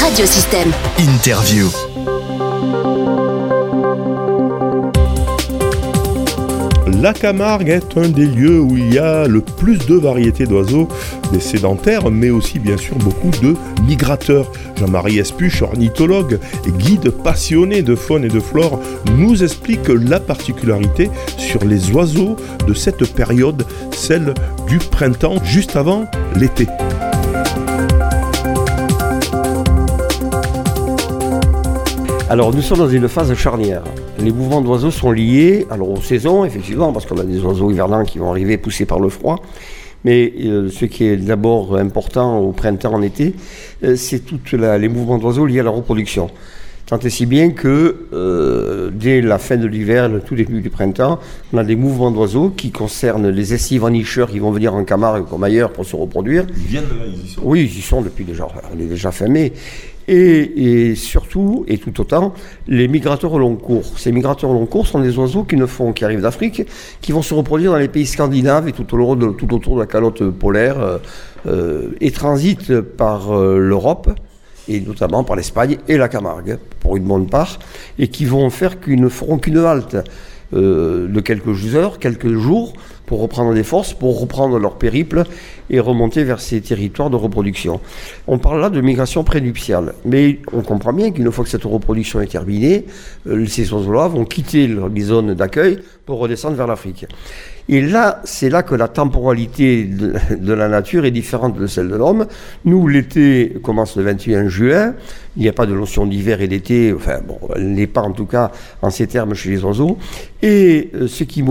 Radiosystème. Interview. La Camargue est un des lieux où il y a le plus de variétés d'oiseaux, des sédentaires, mais aussi bien sûr beaucoup de migrateurs. Jean-Marie Espuche, ornithologue et guide passionné de faune et de flore, nous explique la particularité sur les oiseaux de cette période, celle du printemps, juste avant l'été. Alors nous sommes dans une phase charnière. Les mouvements d'oiseaux sont liés alors aux saisons, effectivement, parce qu'on a des oiseaux hivernants qui vont arriver poussés par le froid. Mais euh, ce qui est d'abord important au printemps, en été, euh, c'est tous les mouvements d'oiseaux liés à la reproduction. Tant et si bien que euh, dès la fin de l'hiver, le tout début du printemps, on a des mouvements d'oiseaux qui concernent les estivanicheurs qui vont venir en Camargue comme ailleurs pour se reproduire. Ils viennent là, ils y sont. Oui, ils y sont depuis déjà, on est déjà fin mai. Et, et surtout, et tout autant, les migrateurs au long cours. Ces migrateurs au long cours sont des oiseaux qui ne font, qui arrivent d'Afrique, qui vont se reproduire dans les pays scandinaves et tout, au de- tout autour de la calotte polaire, euh, euh, et transitent par euh, l'Europe, et notamment par l'Espagne et la Camargue, pour une bonne part, et qui vont faire qu'ils ne feront qu'une halte euh, de quelques heures, quelques jours, pour reprendre des forces, pour reprendre leur périple et remonter vers ces territoires de reproduction. On parle là de migration prénuptiale, mais on comprend bien qu'une fois que cette reproduction est terminée, euh, ces oiseaux-là vont quitter leur zone d'accueil pour redescendre vers l'Afrique. Et là, c'est là que la temporalité de, la nature est différente de celle de l'homme. Nous, l'été commence le 21 juin. Il n'y a pas de notion d'hiver et d'été. Enfin, bon, elle n'est pas en tout cas en ces termes chez les oiseaux. Et euh, ce qui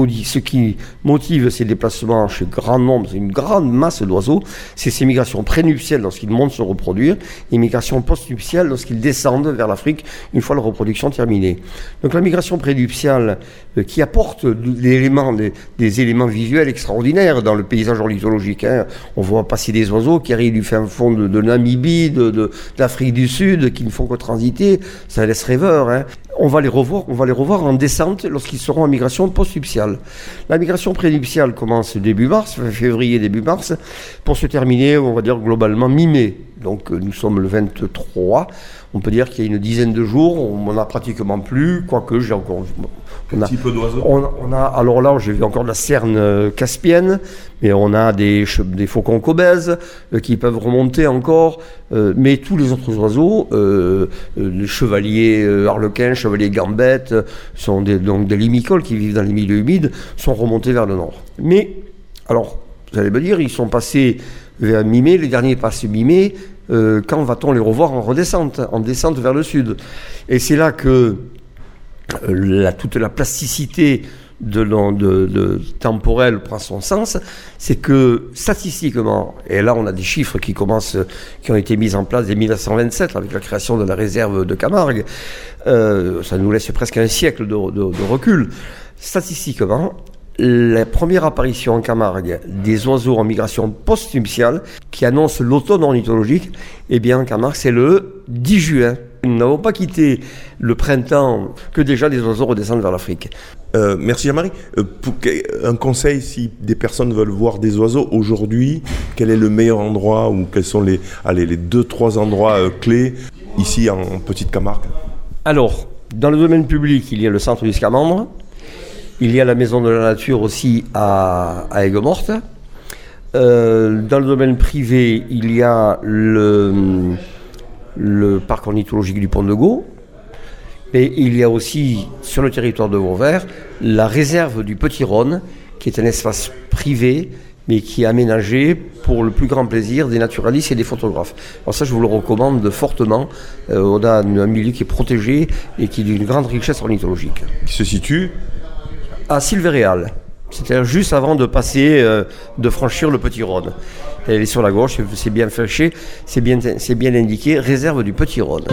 motive ces déplacements chez grand nombre, c'est une grande masse d'oiseaux, c'est ces migrations prénuptiales lorsqu'ils montent se reproduire et migrations postnuptiales lorsqu'ils descendent vers l'Afrique une fois la reproduction terminée. Donc la migration prénuptiale qui apporte des éléments, visuels extraordinaires dans le paysage ornithologique. hein. On voit passer des oiseaux qui arrivent du fin fond de, Namibie, de, de- d'Afrique du Sud, qui ne font que transiter. Ça laisse rêveur. hein. On va les revoir, on va les revoir en descente lorsqu'ils seront en migration postnuptiale. La migration prénuptiale commence début mars, février, début mars, pour se terminer, on va dire globalement mi-mai. Donc euh, nous sommes le 23. On peut dire qu'il y a une dizaine de jours, on n'en a pratiquement plus, quoique j'ai encore. on Un petit peu d'oiseaux. on, on a, alors là, j'ai vu encore de la cerne euh, caspienne, mais on a des, faucons cobèzes euh, qui peuvent remonter encore, euh, mais tous les autres oiseaux, euh, les chevaliers euh, arlequins, chevaliers gambettes, sont des, donc des limicoles qui vivent dans les milieux humides, sont remontés vers le nord. Mais, alors, vous allez me dire, ils sont passés vers mi-mai, les derniers passent mi-mai, euh, quand va-t-on les revoir en redescente, en descente vers le sud? Et c'est là que euh, toute la plasticité de, prend son sens, c'est que statistiquement, et là on a des chiffres qui commencent, qui ont été mis en place dès 1927 avec la création de la réserve de Camargue, euh, ça nous laisse presque un siècle de- de recul. Statistiquement, la première apparition en Camargue des oiseaux en migration post-nuptiale qui annonce l'automne ornithologique, eh bien en Camargue c'est le 10 juin. Nous n'avons pas quitté le printemps que déjà les oiseaux redescendent vers l'Afrique. Euh, merci Jean-Marie. Euh, un conseil, si des personnes veulent voir des oiseaux aujourd'hui, quel est le meilleur endroit ou quels sont les, allez, les deux, trois endroits euh, clés ici en Petite Camargue? Alors, dans le domaine public, il y a le centre du Scamandre, il y a la maison de la nature aussi à, à Aigues-Mortes. Euh, dans le domaine privé, il y a le, parc ornithologique du Pont de Gau. Et il y a aussi, sur le territoire de Vauvert, la réserve du Petit Rhône, qui est un espace privé, mais qui est aménagé pour le plus grand plaisir des naturalistes et des photographes. Alors ça, je vous le recommande fortement. Euh, on a un milieu qui est protégé et qui est d'une grande richesse ornithologique. qui se situe À Silvéréal, c'est-à-dire juste avant de passer, euh, de franchir le Petit Rhône. Elle est sur la gauche, c'est bien fléché, c'est bien, c'est bien indiqué, réserve du Petit Rhône.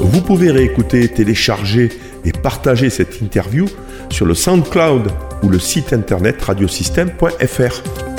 Vous pouvez réécouter, télécharger et partager cette interview sur le SoundCloud ou le site internet radiosystème.fr.